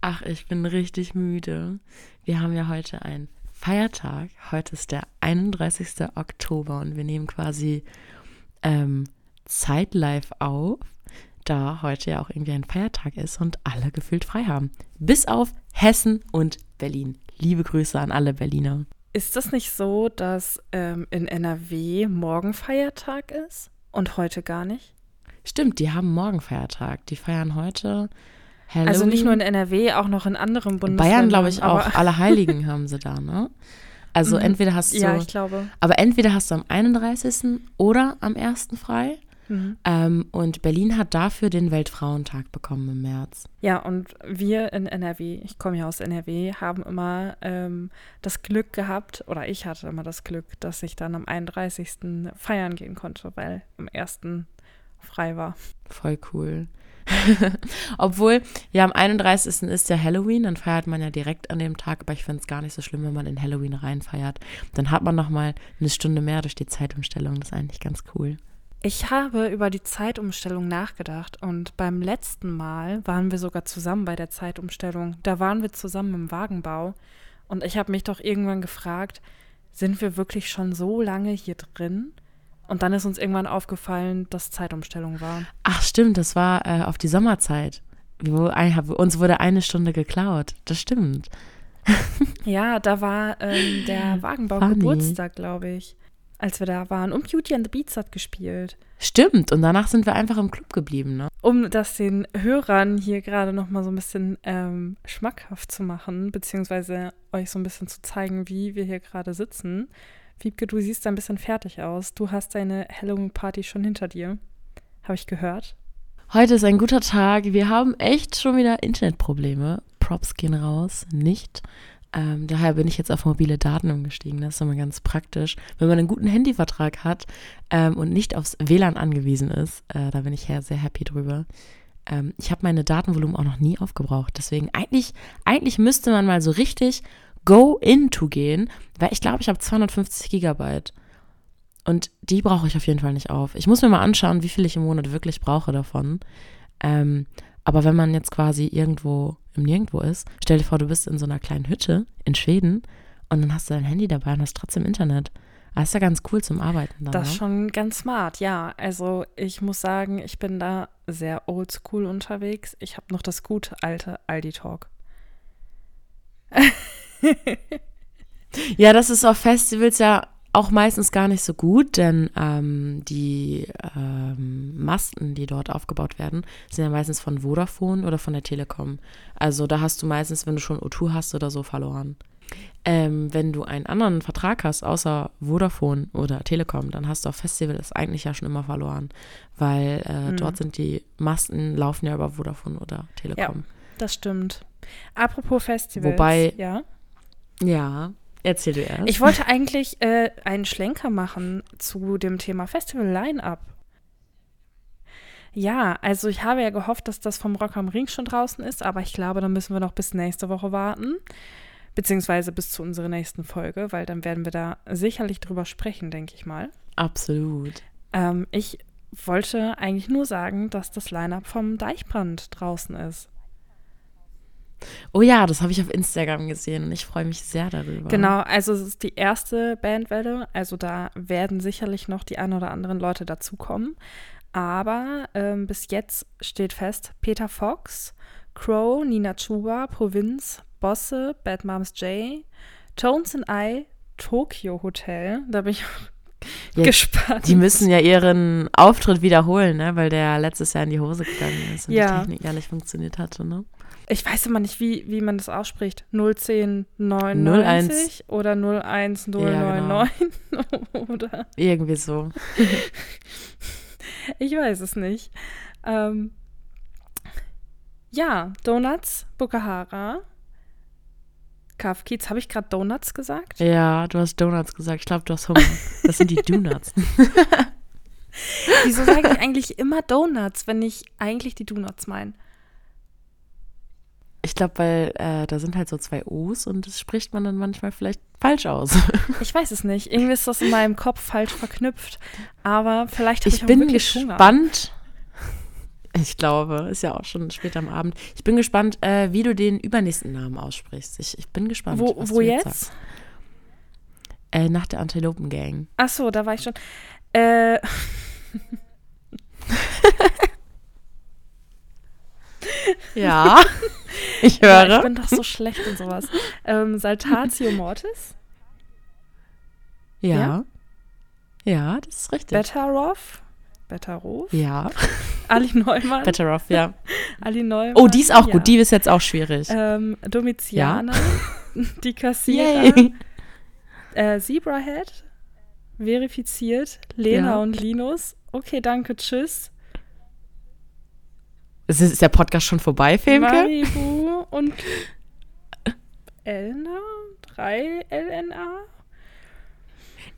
Ach, ich bin richtig müde. Wir haben ja heute einen Feiertag. Heute ist der 31. Oktober und wir nehmen quasi ähm, zeitlive auf, da heute ja auch irgendwie ein Feiertag ist und alle gefühlt frei haben. Bis auf Hessen und Berlin. Liebe Grüße an alle Berliner. Ist das nicht so, dass ähm, in NRW morgen Feiertag ist und heute gar nicht? Stimmt, die haben morgen Feiertag. Die feiern heute Halloween. Also nicht nur in NRW, auch noch in anderen Bundesländern. Bayern, glaube ich, auch. Alle Heiligen haben sie da, ne? Also Mhm. entweder hast du, Ja, ich glaube. aber entweder hast du am 31. oder am 1. frei. Mhm. Ähm, und Berlin hat dafür den Weltfrauentag bekommen im März. Ja, und wir in NRW, ich komme ja aus NRW, haben immer ähm, das Glück gehabt, oder ich hatte immer das Glück, dass ich dann am 31. feiern gehen konnte, weil am 1. frei war. Voll cool. Obwohl, ja, am 31. ist ja Halloween, dann feiert man ja direkt an dem Tag, aber ich finde es gar nicht so schlimm, wenn man in Halloween reinfeiert. Dann hat man noch mal eine Stunde mehr durch die Zeitumstellung. Das ist eigentlich ganz cool. Ich habe über die Zeitumstellung nachgedacht und beim letzten Mal waren wir sogar zusammen bei der Zeitumstellung. Da waren wir zusammen im Wagenbau und ich habe mich doch irgendwann gefragt, sind wir wirklich schon so lange hier drin? Und dann ist uns irgendwann aufgefallen, dass Zeitumstellung war. Ach, stimmt, das war äh, auf die Sommerzeit. Hab- uns wurde eine Stunde geklaut. Das stimmt. Ja, da war ähm, der Wagenbau Funny. Geburtstag, glaube ich, als wir da waren. Und Beauty and the Beats hat gespielt. Stimmt. Und danach sind wir einfach im Club geblieben, ne? Um das den Hörern hier gerade noch mal so ein bisschen ähm, schmackhaft zu machen, beziehungsweise euch so ein bisschen zu zeigen, wie wir hier gerade sitzen. Wiebke, du siehst ein bisschen fertig aus. Du hast deine Halloween-Party schon hinter dir. Habe ich gehört. Heute ist ein guter Tag. Wir haben echt schon wieder Internetprobleme. Props gehen raus. Nicht. Ähm, daher bin ich jetzt auf mobile Daten umgestiegen. Das ist immer ganz praktisch. Wenn man einen guten Handyvertrag hat ähm, und nicht aufs WLAN angewiesen ist, äh, da bin ich ja sehr happy drüber. Ähm, ich habe meine Datenvolumen auch noch nie aufgebraucht. Deswegen eigentlich, eigentlich müsste man mal so richtig go into gehen, weil ich glaube, ich habe 250 Gigabyte. Und die brauche ich auf jeden Fall nicht auf. Ich muss mir mal anschauen, wie viel ich im Monat wirklich brauche davon. Ähm, aber wenn man jetzt quasi irgendwo im Nirgendwo ist, stell dir vor, du bist in so einer kleinen Hütte in Schweden und dann hast du dein Handy dabei und hast trotzdem Internet. Das ist ja ganz cool zum Arbeiten dann. Das ne? ist schon ganz smart, ja. Also ich muss sagen, ich bin da sehr oldschool unterwegs. Ich habe noch das gute alte Aldi-Talk. Ja, das ist auf Festivals ja auch meistens gar nicht so gut, denn ähm, die ähm, Masten, die dort aufgebaut werden, sind ja meistens von Vodafone oder von der Telekom. Also da hast du meistens, wenn du schon O2 hast oder so, verloren. Ähm, wenn du einen anderen Vertrag hast, außer Vodafone oder Telekom, dann hast du auf Festivals eigentlich ja schon immer verloren, weil äh, Mhm. dort sind die Masten, laufen ja über Vodafone oder Telekom. Das stimmt. Apropos Festivals. Wobei- Ja. Ja, erzähl du erst. Ich wollte eigentlich äh, einen Schlenker machen zu dem Thema Festival Line-Up. Ja, also ich habe ja gehofft, dass das vom Rock am Ring schon draußen ist, aber ich glaube, da müssen wir noch bis nächste Woche warten. Beziehungsweise bis zu unserer nächsten Folge, weil dann werden wir da sicherlich drüber sprechen, denke ich mal. Absolut. Ähm, ich wollte eigentlich nur sagen, dass das Line-Up vom Deichbrand draußen ist. Oh ja, das habe ich auf Instagram gesehen und ich freue mich sehr darüber. Genau, also es ist die erste Bandwelle. Also da werden sicherlich noch die ein oder anderen Leute dazukommen. Aber ähm, bis jetzt steht fest, Peter Fox, Crow, Nina Chuba, Provinz, Bosse, Bad Moms J, Tones and I, Tokyo Hotel. Da bin ich Ja, gespannt. Die müssen ja ihren Auftritt wiederholen, ne? weil der letztes Jahr in die Hose gegangen ist und Ja. die Technik ja nicht funktioniert hatte. Ne? Ich weiß immer nicht, wie, wie man das ausspricht. 01099 oder 01099 oder Irgendwie so. ich weiß es nicht. Ähm, Ja, Donuts, Bukahara, Kafkiez. Habe ich gerade Donuts gesagt? Ja, du hast Donuts gesagt. Ich glaube, du hast Hunger. Das sind die Donuts. Wieso sage ich eigentlich immer Donuts, wenn ich eigentlich die Donuts meine? Ich glaube, weil äh, da sind halt so zwei O's und das spricht man dann manchmal vielleicht falsch aus. Ich weiß es nicht. Irgendwie ist das in meinem Kopf falsch verknüpft. Aber vielleicht habe Ich ich, bin wirklich Hunger. gespannt. Ich glaube, ist ja auch schon spät am Abend. Ich bin gespannt, äh, wie du den übernächsten Namen aussprichst. Ich, ich bin gespannt. Wo, was wo du jetzt? sagst. Äh, nach der Antilopen Gang. Ach so, da war ich schon. Äh, Ja, ich ja, höre. ich bin doch so schlecht in sowas. Ähm, Saltatio Mortis, ja. ja. das ist richtig. Bettarov, Bettarov, ja, Ali Neumann, better off, ja. Ali Neumann. Oh, die ist auch ja. gut. Die ist jetzt auch schwierig. Ähm, Domitiana, die Kassierer, äh, Zebrahead, verifiziert, Lena Ja. und Linus. Okay, danke, tschüss. Ist, ist der Podcast schon vorbei, Femke? Maribu und Elna, 3 LNA.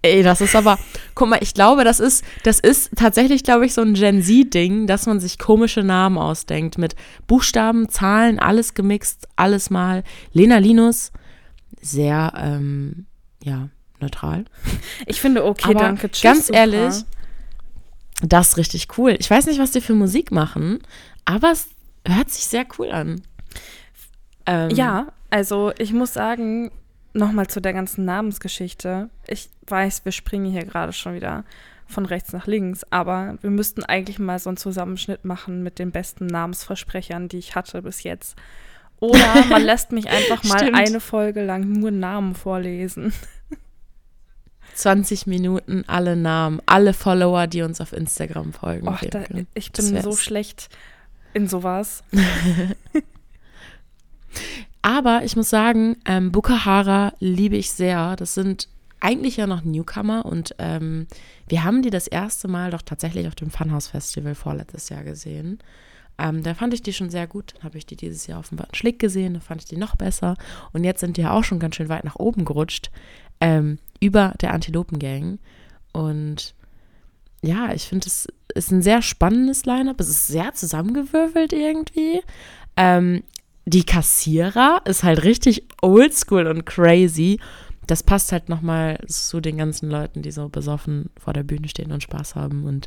Ey, das ist aber, guck mal, ich glaube, das ist, das ist tatsächlich, glaube ich, so ein Gen Z-Ding, dass man sich komische Namen ausdenkt mit Buchstaben, Zahlen, alles gemixt, alles mal. Lena Linus, sehr, ähm, ja, neutral. Ich finde, okay, aber danke, tschüss. ganz super. ehrlich, das ist richtig cool. Ich weiß nicht, was die für Musik machen, aber es hört sich sehr cool an. Ähm, Ja, also ich muss sagen, nochmal zu der ganzen Namensgeschichte. Ich weiß, wir springen hier gerade schon wieder von rechts nach links, aber wir müssten eigentlich mal so einen Zusammenschnitt machen mit den besten Namensversprechern, die ich hatte bis jetzt. Oder man lässt mich einfach mal Stimmt. eine Folge lang nur Namen vorlesen. 20 Minuten, alle Namen, alle Follower, die uns auf Instagram folgen. Och, da, ich bin so schlecht in sowas. Aber ich muss sagen, ähm, Bukahara liebe ich sehr. Das sind eigentlich ja noch Newcomer und ähm, wir haben die das erste Mal doch tatsächlich auf dem Funhouse Festival vorletztes Jahr gesehen. Ähm, da fand ich die schon sehr gut. Dann habe ich die dieses Jahr auf dem Schlick gesehen, da fand ich die noch besser. Und jetzt sind die ja auch schon ganz schön weit nach oben gerutscht, ähm, über der Antilopen-Gang. Und ja, ich finde, es ist ein sehr spannendes Line-Up. Es ist sehr zusammengewürfelt irgendwie. Ähm, die Kassierer ist halt richtig oldschool und crazy. Das passt halt nochmal zu den ganzen Leuten, die so besoffen vor der Bühne stehen und Spaß haben und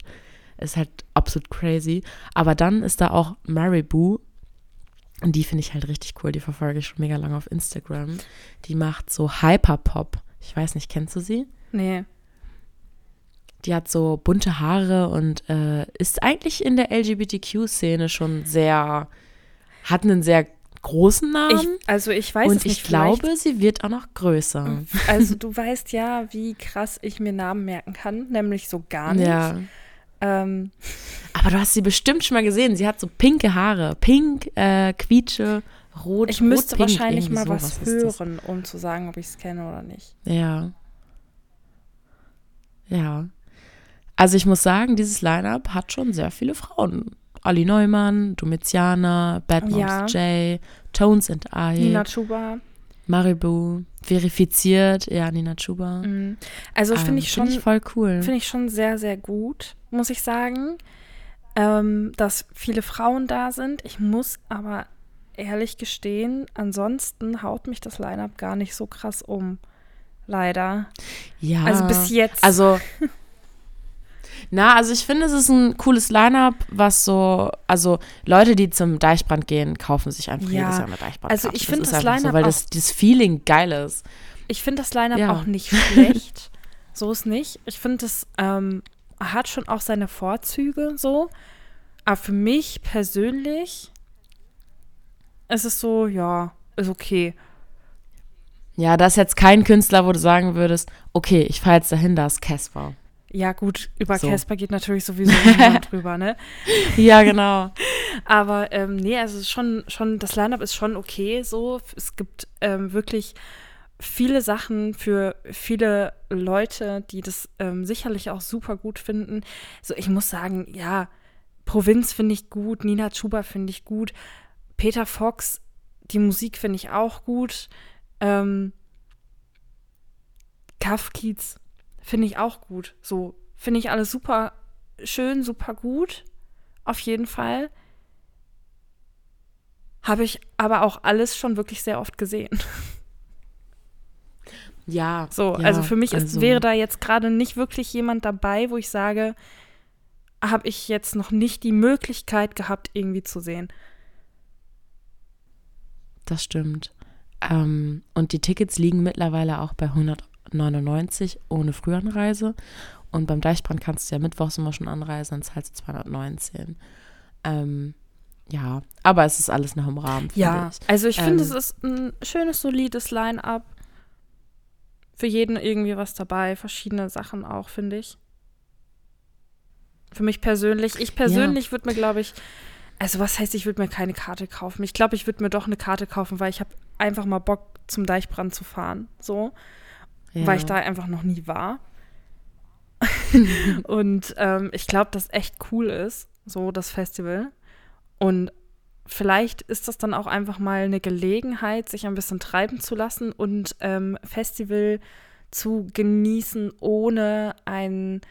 ist halt absolut crazy. Aber dann ist da auch Maribou und die finde ich halt richtig cool. Die verfolge ich schon mega lange auf Instagram. Die macht so Hyperpop. Ich weiß nicht, kennst du sie? Nee. Die hat so bunte Haare und äh, ist eigentlich in der LGBTQ-Szene schon sehr, hat einen sehr großen Namen. Ich, also ich weiß und es ich glaube, sie wird auch noch größer. Also du weißt ja, wie krass ich mir Namen merken kann, nämlich so gar nicht. Ja. Ähm, Aber du hast sie bestimmt schon mal gesehen. Sie hat so pinke Haare. Pink, äh, quietsche, rot. ich müsste rot-pink, wahrscheinlich mal was das. hören, um zu sagen, ob ich es kenne oder nicht. Ja. Ja. Also ich muss sagen, dieses Line-Up hat schon sehr viele Frauen. Ali Neumann, Domitiana, Bad Moms Ja. J, Tones and I, Nina Chuba. Maribou, verifiziert, ja, Nina Chuba. Mhm. Also Ähm, finde ich schon, Finde ich voll cool. finde ich schon sehr, sehr gut, muss ich sagen, ähm, dass viele Frauen da sind. Ich muss aber ehrlich gestehen, ansonsten haut mich das Line-Up gar nicht so krass um. Leider. ja. Also bis jetzt. Also, na, also ich finde, es ist ein cooles Line-Up, was so, also Leute, die zum Deichbrand gehen, kaufen sich einfach Ja, jedes Jahr eine Deichbrand. also ich finde das einfach so, Line-Up weil auch- das, das Feeling geil ist. Ich finde das Line-Up Ja. auch nicht schlecht. so ist nicht. Ich finde, es ähm, hat schon auch seine Vorzüge so. Aber für mich persönlich ist es so, ja, ist okay. Ja, da ist jetzt kein Künstler, wo du sagen würdest, okay, ich fahre jetzt dahin, da ist Casper. Ja, gut, über So. Casper geht natürlich sowieso niemand drüber, ne? Ja, genau. Aber ähm, nee, also schon, schon, das Line-Up ist schon okay so. Es gibt ähm, wirklich viele Sachen für viele Leute, die das ähm, sicherlich auch super gut finden. So, ich muss sagen, ja, Provinz finde ich gut, Nina Chuba finde ich gut, Peter Fox, die Musik finde ich auch gut. Ähm, Kafkiez finde ich auch gut. So, finde ich alles super schön, super gut. Auf jeden Fall. Habe ich aber auch alles schon wirklich sehr oft gesehen. Ja. So, ja, also für mich ist, also- wäre da jetzt gerade nicht wirklich jemand dabei, wo ich sage, habe ich jetzt noch nicht die Möglichkeit gehabt, irgendwie zu sehen. Das stimmt. Ähm, und die Tickets liegen mittlerweile auch bei 199 ohne Frühanreise. Und beim Deichbrand kannst du ja mittwochs immer schon anreisen, dann zahlst du 219. Ähm, ja, aber es ist alles noch im Rahmen. finde Ja, ich. also ich finde, Ähm, es ist ein schönes, solides Line-up. Für jeden irgendwie was dabei, verschiedene Sachen auch, finde ich. Für mich persönlich, ich persönlich würde mir, glaube ich, also was heißt, ich würde mir keine Karte kaufen. Ich glaube, ich würde mir doch eine Karte kaufen, weil ich habe einfach mal Bock, zum Deichbrand zu fahren. So, ja. weil ich da einfach noch nie war. Und ähm, ich glaube, dass echt cool ist, so das Festival. Und vielleicht ist das dann auch einfach mal eine Gelegenheit, sich ein bisschen treiben zu lassen und ähm, Festival zu genießen, ohne einen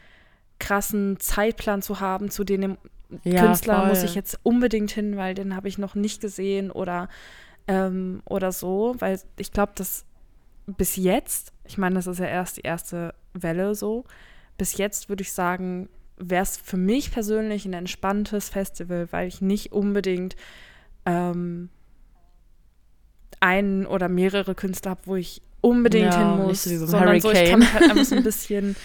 krassen Zeitplan zu haben, zu dem Ja, Künstler voll. muss ich jetzt unbedingt hin, weil den habe ich noch nicht gesehen oder, ähm, oder so. Weil ich glaube, dass bis jetzt, ich meine, das ist ja erst die erste Welle so, bis jetzt würde ich sagen, wäre es für mich persönlich ein entspanntes Festival, weil ich nicht unbedingt ähm, einen oder mehrere Künstler habe, wo ich unbedingt Ja, hin muss, so sondern so, ich Hurricane. kann mich halt einfach so ein bisschen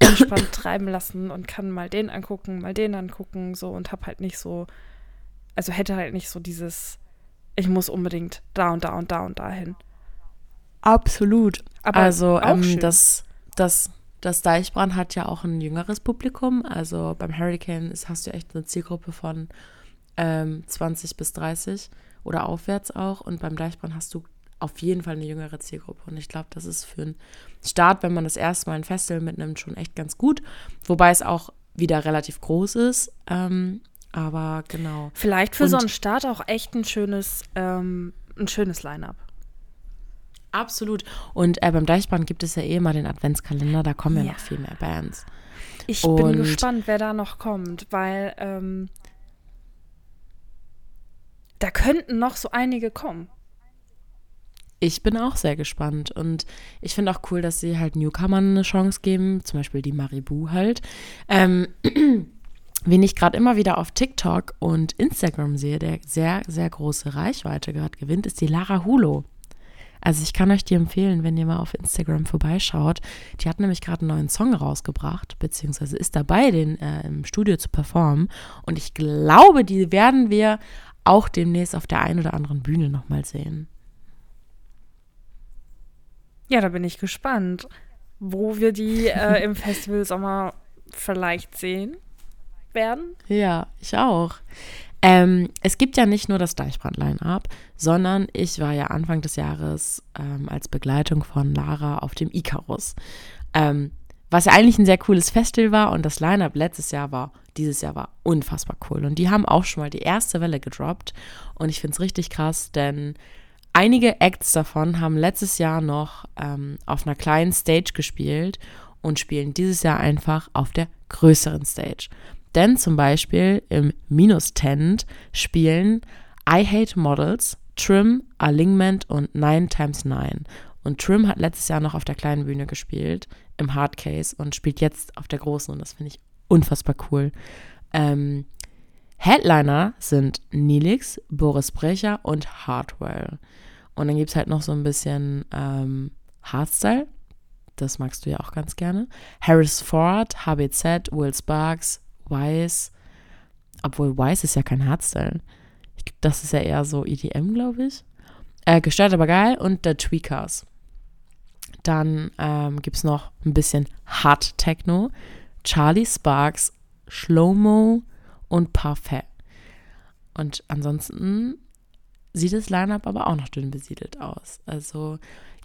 entspannt treiben lassen und kann mal den angucken, mal den angucken, so und hab halt nicht so, also hätte halt nicht so dieses, ich muss unbedingt da und da und da und da hin. Absolut. Aber also ähm, das, das, das Deichbrand hat ja auch ein jüngeres Publikum. Also beim Hurricane ist, hast du echt eine Zielgruppe von ähm, 20 bis 30 oder aufwärts auch. Und beim Deichbrand hast du auf jeden Fall eine jüngere Zielgruppe. Und ich glaube, das ist für einen Start, wenn man das erste Mal ein Festival mitnimmt, schon echt ganz gut. Wobei es auch wieder relativ groß ist. Ähm, aber genau. Vielleicht für so Und- einen Start auch echt ein schönes, ähm, ein schönes Line-up. Absolut. Und äh, beim Deichbrand gibt es ja eh immer den Adventskalender, da kommen ja, Ja. noch viel mehr Bands. Ich Und- bin gespannt, wer da noch kommt, weil ähm, da könnten noch so einige kommen. Ich bin auch sehr gespannt und ich finde auch cool, dass sie halt Newcomern eine Chance geben, zum Beispiel die Maribu halt. Ähm, wen ich gerade immer wieder auf TikTok und Instagram sehe, der sehr, sehr große Reichweite gerade gewinnt, ist die Lara Hulo. Also ich kann euch die empfehlen, wenn ihr mal auf Instagram vorbeischaut. Die hat nämlich gerade einen neuen Song rausgebracht, beziehungsweise ist dabei, den äh, im Studio zu performen. Und ich glaube, die werden wir auch demnächst auf der einen oder anderen Bühne nochmal sehen. Ja, da bin ich gespannt, wo wir die äh, im Festival Sommer vielleicht sehen werden. Ja, ich auch. Ähm, es gibt ja nicht nur das Deichbrand-Line-Up, sondern ich war ja Anfang des Jahres ähm, als Begleitung von Lara auf dem Icarus. Ähm, was ja eigentlich ein sehr cooles Festival war und das Line-Up letztes Jahr war, dieses Jahr war unfassbar cool. Und die haben auch schon mal die erste Welle gedroppt und ich finde es richtig krass, denn einige Acts davon haben letztes Jahr noch ähm, auf einer kleinen Stage gespielt und spielen dieses Jahr einfach auf der größeren Stage. Denn zum Beispiel im Minus-Tent spielen I Hate Models, Trim, Alingment und 9 times 9. Und Trim hat letztes Jahr noch auf der kleinen Bühne gespielt, im Hardcase, und spielt jetzt auf der großen. Und das finde ich unfassbar cool. Ähm, Headliner sind Nilix, Boris Brecher und Hardwell. Und dann gibt es halt noch so ein bisschen ähm, Hardstyle. Das magst du ja auch ganz gerne. Harris Ford, HBZ, Will Sparks, Wise. Obwohl Wise ist ja kein Hardstyle. Das ist ja eher so EDM, glaube ich. Äh, gestört aber geil. Und The Tweakers. Dann ähm, gibt es noch ein bisschen Hard Techno. Charlie Sparks, Shlomo und Parfait. Und ansonsten sieht das Line-Up aber auch noch dünn besiedelt aus. Also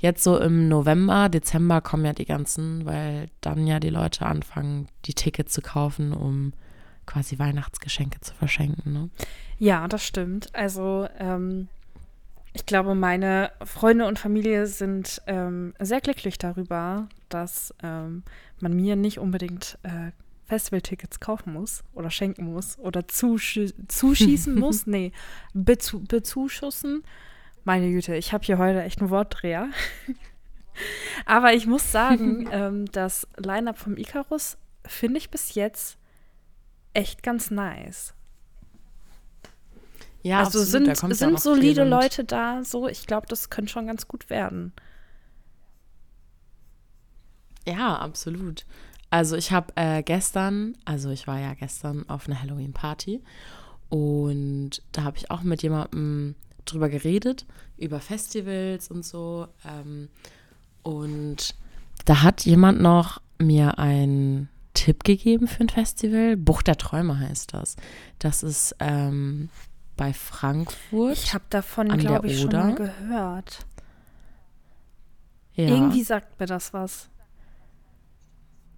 jetzt so im November, Dezember kommen ja die ganzen, weil dann ja die Leute anfangen, die Tickets zu kaufen, um quasi Weihnachtsgeschenke zu verschenken. Ne? Ja, das stimmt. Also ähm, ich glaube, meine Freunde und Familie sind ähm, sehr glücklich darüber, dass ähm, man mir nicht unbedingt äh, Festivaltickets kaufen muss oder schenken muss oder zusch zuschießen muss. Nee, bezu bezuschussen. Meine Güte, ich habe hier heute echt einen Wortdreher. Aber ich muss sagen, ähm, das Line-Up vom Icarus finde ich bis jetzt echt ganz nice. Ja, also absolut, sind, sind solide Leute da, so ich glaube, das könnte schon ganz gut werden. Ja, absolut. Also ich habe äh, gestern, also ich war ja gestern auf einer Halloween-Party und da habe ich auch mit jemandem drüber geredet, über Festivals und so. Ähm, und da hat jemand noch mir einen Tipp gegeben für ein Festival. Buch der Träume heißt das. Das ist ähm, bei Frankfurt. Ich habe davon, glaube ich, Oder. schon mal gehört. Ja. Irgendwie sagt mir das was.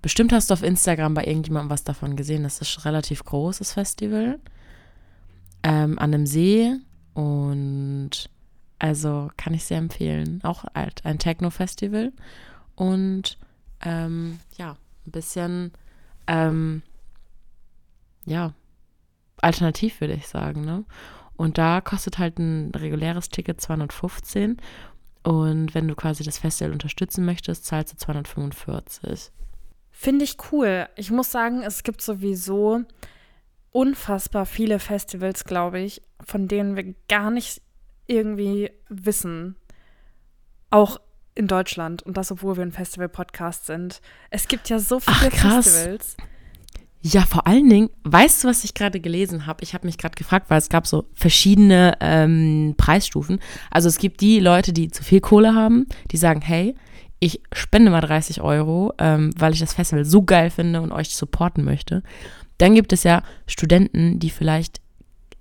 Bestimmt hast du auf Instagram bei irgendjemandem was davon gesehen. Das ist ein relativ großes Festival. Ähm, an einem See. Und also kann ich sehr empfehlen. Auch ein Techno-Festival. Und ähm, ja, ein bisschen, ähm, ja, alternativ würde ich sagen. Ne? Und da kostet halt ein reguläres Ticket 215. Und wenn du quasi das Festival unterstützen möchtest, zahlst du 245. Finde ich cool. Ich muss sagen, es gibt sowieso unfassbar viele Festivals, glaube ich, von denen wir gar nicht irgendwie wissen. Auch in Deutschland. Und das, obwohl wir ein Festival-Podcast sind. Es gibt ja so viele Ach, Festivals. Ja, vor allen Dingen, weißt du, was ich gerade gelesen habe? Ich habe mich gerade gefragt, weil es gab so verschiedene ähm, Preisstufen. Also es gibt die Leute, die zu viel Kohle haben, die sagen, hey, ich spende mal 30 Euro, ähm, weil ich das Festival so geil finde und euch supporten möchte. Dann gibt es ja Studenten, die vielleicht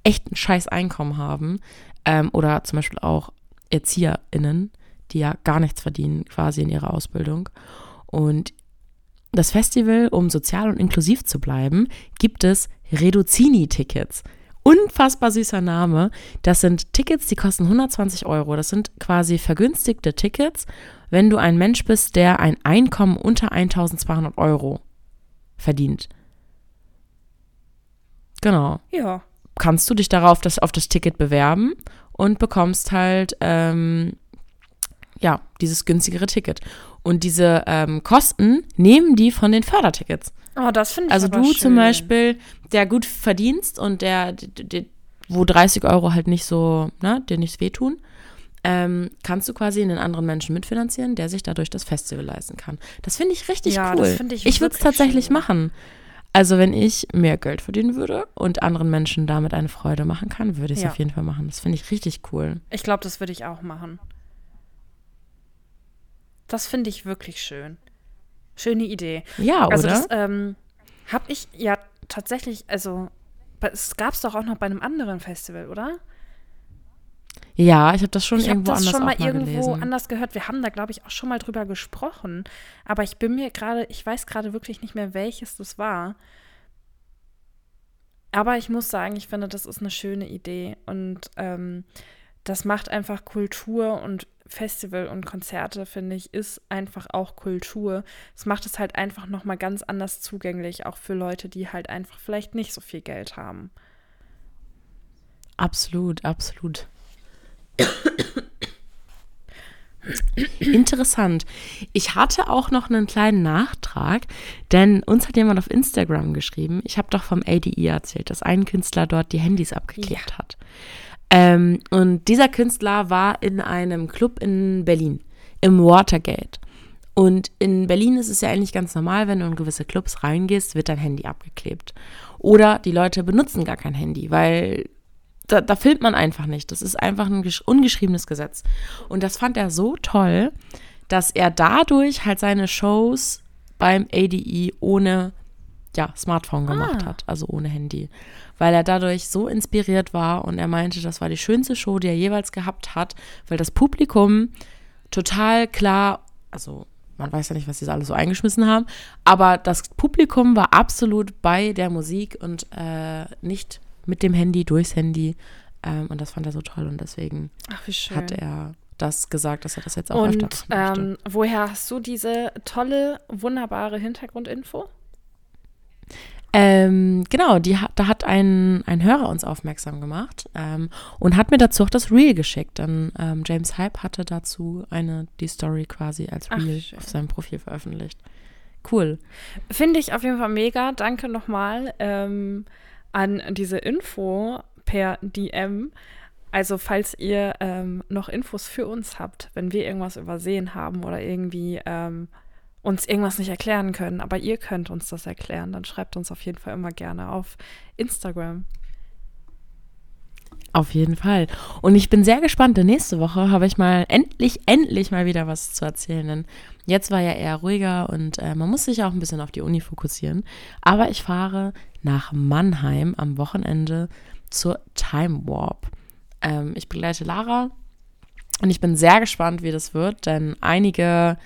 echt ein scheiß Einkommen haben ähm, oder zum Beispiel auch ErzieherInnen, die ja gar nichts verdienen quasi in ihrer Ausbildung. Und das Festival, um sozial und inklusiv zu bleiben, gibt es Reduzini-Tickets unfassbar süßer Name. Das sind Tickets, die kosten 120 Euro. Das sind quasi vergünstigte Tickets, wenn du ein Mensch bist, der ein Einkommen unter 1200 Euro verdient. Genau. Ja. Kannst du dich darauf das, auf das Ticket bewerben und bekommst halt ähm, ja dieses günstigere Ticket. Und diese ähm, Kosten nehmen die von den Fördertickets. Oh, das finde ich Also du schön. zum Beispiel, der gut verdienst und der, der, der, wo 30 Euro halt nicht so, ne, dir nichts wehtun, ähm, kannst du quasi einen anderen Menschen mitfinanzieren, der sich dadurch das Festival leisten kann. Das finde ich richtig ja, cool. Das ich ich würde es tatsächlich schön. machen. Also wenn ich mehr Geld verdienen würde und anderen Menschen damit eine Freude machen kann, würde ich es ja. auf jeden Fall machen. Das finde ich richtig cool. Ich glaube, das würde ich auch machen. Das finde ich wirklich schön. Schöne Idee. Ja, also oder? Das ähm, habe ich ja tatsächlich, also es gab es doch auch noch bei einem anderen Festival, oder? Ja, ich habe das schon ich irgendwo das anders schon mal, mal irgendwo gelesen. anders gehört. Wir haben da, glaube ich, auch schon mal drüber gesprochen. Aber ich bin mir gerade, ich weiß gerade wirklich nicht mehr, welches das war. Aber ich muss sagen, ich finde, das ist eine schöne Idee. Und ähm, das macht einfach Kultur und Festival und Konzerte, finde ich, ist einfach auch Kultur. Es macht es halt einfach nochmal ganz anders zugänglich, auch für Leute, die halt einfach vielleicht nicht so viel Geld haben. Absolut, absolut. Interessant. Ich hatte auch noch einen kleinen Nachtrag, denn uns hat jemand auf Instagram geschrieben, ich habe doch vom ADE erzählt, dass ein Künstler dort die Handys abgeklebt ja. hat. Ähm, und dieser Künstler war in einem Club in Berlin, im Watergate. Und in Berlin ist es ja eigentlich ganz normal, wenn du in gewisse Clubs reingehst, wird dein Handy abgeklebt. Oder die Leute benutzen gar kein Handy, weil da, da filmt man einfach nicht. Das ist einfach ein ungeschriebenes Gesetz. Und das fand er so toll, dass er dadurch halt seine Shows beim ADE ohne ja, Smartphone gemacht ah. hat, also ohne Handy. Weil er dadurch so inspiriert war und er meinte, das war die schönste Show, die er jeweils gehabt hat, weil das Publikum total klar, also man weiß ja nicht, was sie alles so eingeschmissen haben, aber das Publikum war absolut bei der Musik und äh, nicht mit dem Handy, durchs Handy. Ähm, und das fand er so toll und deswegen Ach, hat er das gesagt, dass er das jetzt auch Und öfter machen möchte. ähm, woher hast du diese tolle, wunderbare Hintergrundinfo? Ähm, genau, die da hat ein, ein Hörer uns aufmerksam gemacht ähm, und hat mir dazu auch das Reel geschickt. Dann ähm, James Hype hatte dazu eine die Story quasi als Ach, Reel schön. auf seinem Profil veröffentlicht. Cool. Finde ich auf jeden Fall mega. Danke nochmal ähm, an diese Info per DM. Also falls ihr ähm, noch Infos für uns habt, wenn wir irgendwas übersehen haben oder irgendwie ähm, uns irgendwas nicht erklären können, aber ihr könnt uns das erklären, dann schreibt uns auf jeden Fall immer gerne auf Instagram. Auf jeden Fall. Und ich bin sehr gespannt, denn nächste Woche habe ich mal endlich, endlich mal wieder was zu erzählen. Denn jetzt war ja eher ruhiger und äh, man muss sich auch ein bisschen auf die Uni fokussieren. Aber ich fahre nach Mannheim am Wochenende zur Time Warp. Ähm, ich begleite Lara und ich bin sehr gespannt, wie das wird, denn einige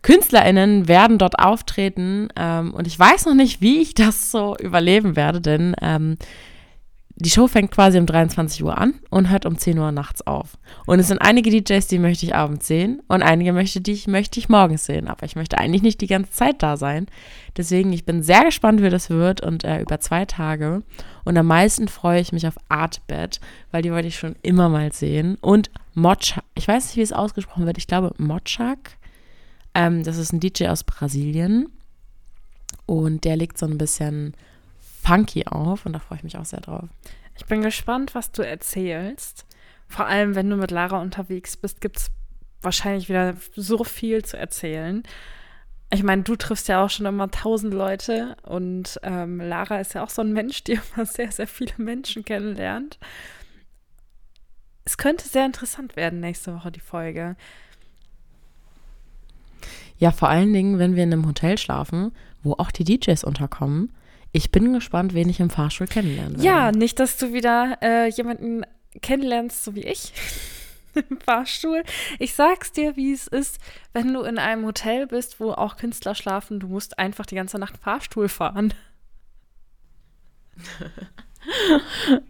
KünstlerInnen werden dort auftreten ähm, und ich weiß noch nicht, wie ich das so überleben werde, denn ähm, die Show fängt quasi um 23 Uhr an und hört um 10 Uhr nachts auf. Und es sind einige DJs, die möchte ich abends sehen und einige möchte, die ich, möchte ich morgens sehen. Aber ich möchte eigentlich nicht die ganze Zeit da sein. Deswegen, ich bin sehr gespannt, wie das wird und äh, über zwei Tage. Und am meisten freue ich mich auf Artbed, weil die wollte ich schon immer mal sehen. Und Mochak, ich weiß nicht, wie es ausgesprochen wird. Ich glaube Mochak. Ähm, das ist ein DJ aus Brasilien. Und der legt so ein bisschen funky auf und da freue ich mich auch sehr drauf. Ich bin gespannt, was du erzählst. Vor allem, wenn du mit Lara unterwegs bist, gibt es wahrscheinlich wieder so viel zu erzählen. Ich meine, du triffst ja auch schon immer tausend Leute und ähm, Lara ist ja auch so ein Mensch, die immer sehr, sehr viele Menschen kennenlernt. Es könnte sehr interessant werden nächste Woche, die Folge. Ja, vor allen Dingen, wenn wir in einem Hotel schlafen, wo auch die DJs unterkommen. Ich bin gespannt, wen ich im Fahrstuhl kennenlernen werde. Ja, nicht, dass du wieder äh, jemanden kennenlernst, so wie ich im Fahrstuhl. Ich sag's dir, wie es ist, wenn du in einem Hotel bist, wo auch Künstler schlafen, du musst einfach die ganze Nacht Fahrstuhl fahren.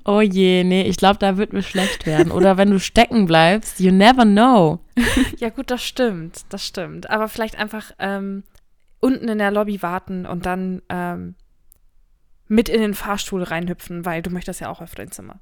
Oh je, nee, ich glaube, da wird mir schlecht werden. Oder wenn du stecken bleibst, you never know. Ja, gut, das stimmt, das stimmt. Aber vielleicht einfach ähm, unten in der Lobby warten und dann ähm, mit in den Fahrstuhl reinhüpfen, weil du möchtest ja auch auf dein Zimmer.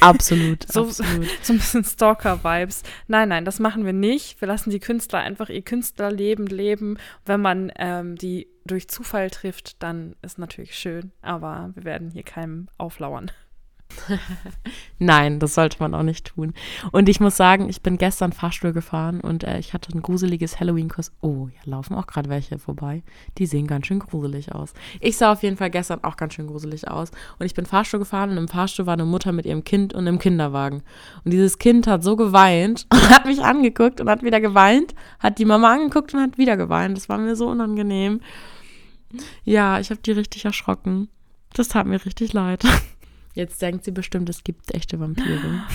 Absolut, So- absolut. So ein bisschen Stalker-Vibes. Nein, nein, das machen wir nicht. Wir lassen die Künstler einfach ihr Künstlerleben leben. Wenn man ähm, die durch Zufall trifft, dann ist natürlich schön. Aber wir werden hier keinem auflauern. Nein, das sollte man auch nicht tun. Und ich muss sagen, ich bin gestern Fahrstuhl gefahren und äh, ich hatte ein gruseliges Halloween-Kostüm. Oh, hier laufen auch gerade welche vorbei. Die sehen ganz schön gruselig aus. Ich sah auf jeden Fall gestern auch ganz schön gruselig aus. Und ich bin Fahrstuhl gefahren und im Fahrstuhl war eine Mutter mit ihrem Kind und im Kinderwagen. Und dieses Kind hat so geweint und hat mich angeguckt und hat wieder geweint, hat die Mama angeguckt und hat wieder geweint. Das war mir so unangenehm. Ja, ich habe die richtig erschrocken. Das tat mir richtig leid. Jetzt denkt sie bestimmt, es gibt echte Vampire.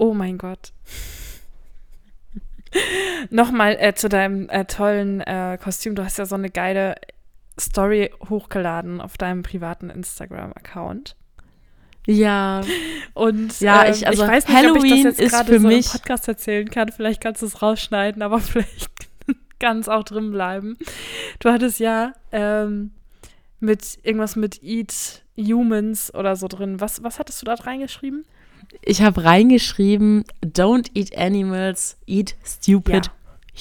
Oh mein Gott. Nochmal äh, zu deinem äh, tollen äh, Kostüm. Du hast ja so eine geile Story hochgeladen auf deinem privaten Instagram-Account. Ja, Und Ja, ähm, ich- also weiß nicht, Halloween ob ich das jetzt gerade für so mich- im Podcast erzählen kann. Vielleicht kannst du es rausschneiden, aber vielleicht kann es auch drin bleiben. Du hattest ja ähm, mit irgendwas mit Eat Humans oder so drin. Was, was hattest du da reingeschrieben? ich habe reingeschrieben, don't eat animals, eat stupid Ja.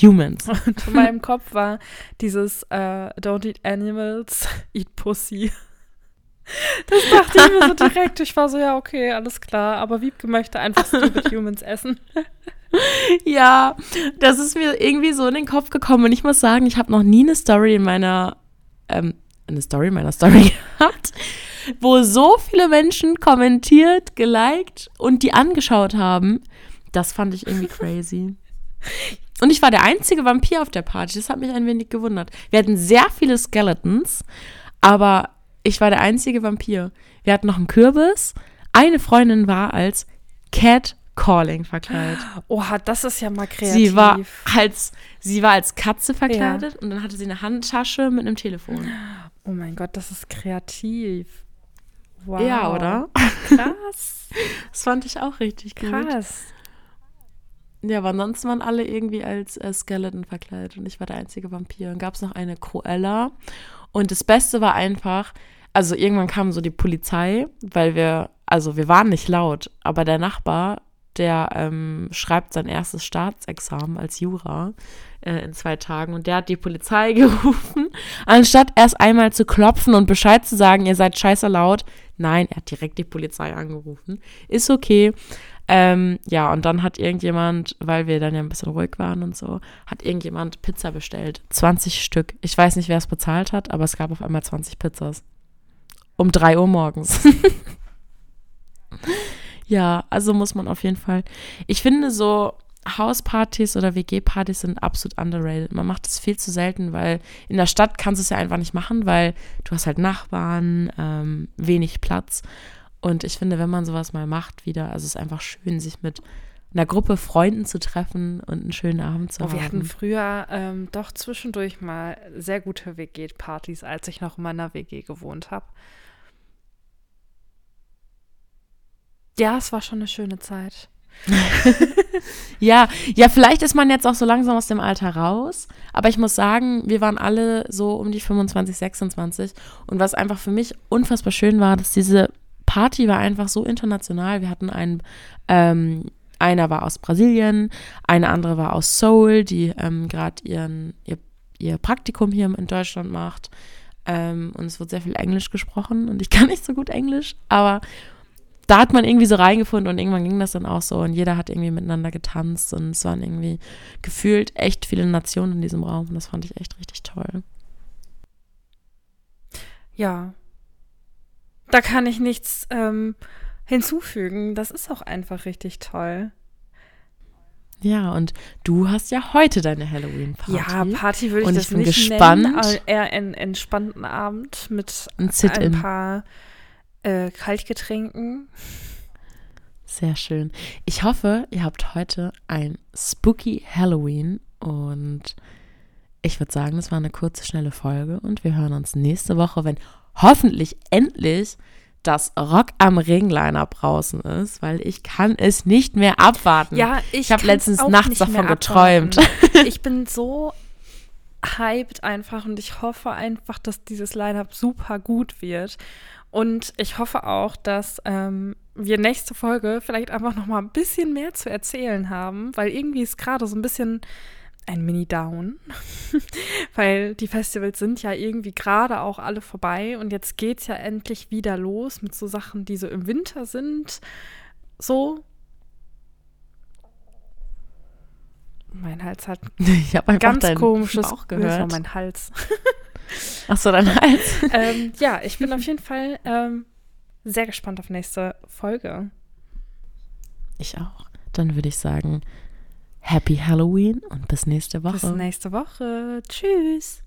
humans. Und in meinem Kopf war dieses äh, Don't eat animals, eat pussy. Das dachte ich mir so direkt. Ich war so, ja, okay, alles klar. Aber Wiebke möchte einfach stupid humans essen. Ja, das ist mir irgendwie so in den Kopf gekommen. Und ich muss sagen, ich habe noch nie eine Story in meiner, ähm, eine Story in meiner Story gehabt, wo so viele Menschen kommentiert, geliked und die angeschaut haben. Das fand ich irgendwie crazy. Und ich war der einzige Vampir auf der Party. Das hat mich ein wenig gewundert. Wir hatten sehr viele Skeletons, aber ich war der einzige Vampir. Wir hatten noch einen Kürbis. Eine Freundin war als Catcalling verkleidet. Oha, das ist ja mal kreativ. Sie war als sie war als Katze verkleidet und dann hatte sie eine Handtasche mit einem Telefon. oh mein Gott, das ist kreativ. Wow. Ja, oder? Krass. Das fand ich auch richtig gut. Krass. Ja, aber ansonsten waren alle irgendwie als äh, Skeleton verkleidet und ich war der einzige Vampir. Und gab es noch eine Cruella. Und das Beste war einfach, also irgendwann kam so die Polizei, weil wir, also wir waren nicht laut, aber der Nachbar, der ähm, schreibt sein erstes Staatsexamen als Jura äh, in zwei Tagen und der hat die Polizei gerufen, anstatt erst einmal zu klopfen und Bescheid zu sagen, ihr seid scheiße laut. Nein, er hat direkt die Polizei angerufen. Ist okay. Ähm, ja, und dann hat irgendjemand, weil wir dann ja ein bisschen ruhig waren und so, hat irgendjemand Pizza bestellt. 20 Stück. Ich weiß nicht, wer es bezahlt hat, aber es gab auf einmal 20 Pizzas. Um 3 Uhr morgens. ja, also muss man auf jeden Fall. Ich finde so Hauspartys oder WG-Partys sind absolut underrated. Man macht es viel zu selten, weil in der Stadt kannst du es ja einfach nicht machen, weil du hast halt Nachbarn, ähm, wenig Platz. Und ich finde, wenn man sowas mal macht wieder, also es ist einfach schön, sich mit einer Gruppe Freunden zu treffen und einen schönen Abend zu Oh, haben. wir hatten früher ähm, doch zwischendurch mal sehr gute WG-Partys, als ich noch in meiner WG gewohnt habe. Ja, es war schon eine schöne Zeit. Ja, ja, vielleicht ist man jetzt auch so langsam aus dem Alter raus, aber ich muss sagen, wir waren alle so um die 25, 26 und was einfach für mich unfassbar schön war, dass diese Party war einfach so international. Wir hatten einen, ähm, einer war aus Brasilien, eine andere war aus Seoul, die ähm, gerade ihr, ihr Praktikum hier in Deutschland macht ähm, und es wird sehr viel Englisch gesprochen und ich kann nicht so gut Englisch, aber da hat man irgendwie so reingefunden und irgendwann ging das dann auch so und jeder hat irgendwie miteinander getanzt und es waren irgendwie gefühlt echt viele Nationen in diesem Raum und das fand ich echt richtig toll. Ja. Da kann ich nichts ähm, hinzufügen. Das ist auch einfach richtig toll. Ja, und du hast ja heute deine Halloween-Party. Ja, Party würde ich Und das ich bin nicht gespannt. nennen, eher einen entspannten Abend mit Ein ein paar äh, Kaltgetränken. Sehr schön. Ich hoffe, ihr habt heute ein spooky Halloween und ich würde sagen, das war eine kurze, schnelle Folge und wir hören uns nächste Woche, wenn hoffentlich endlich das Rock am Ring Line-Up draußen ist, weil ich kann es nicht mehr abwarten. Ja, ich, Ich habe letztens nachts davon geträumt. Ich bin so hyped einfach und ich hoffe einfach, dass dieses Line-Up super gut wird. Und ich hoffe auch, dass ähm, wir nächste Folge vielleicht einfach noch mal ein bisschen mehr zu erzählen haben, weil irgendwie ist gerade so ein bisschen ein Mini-Down, weil die Festivals sind ja irgendwie gerade auch alle vorbei und jetzt geht's ja endlich wieder los mit so Sachen, die so im Winter sind. So. Mein Hals hat Ich habe einfach ganz komisches Bauch Das war gehört. mein Hals. Ach so, dein Hals. ähm, ja, ich bin auf jeden Fall ähm, sehr gespannt auf nächste Folge. Ich auch. Dann würde ich sagen, Happy Halloween und bis nächste Woche. Bis nächste Woche. Tschüss.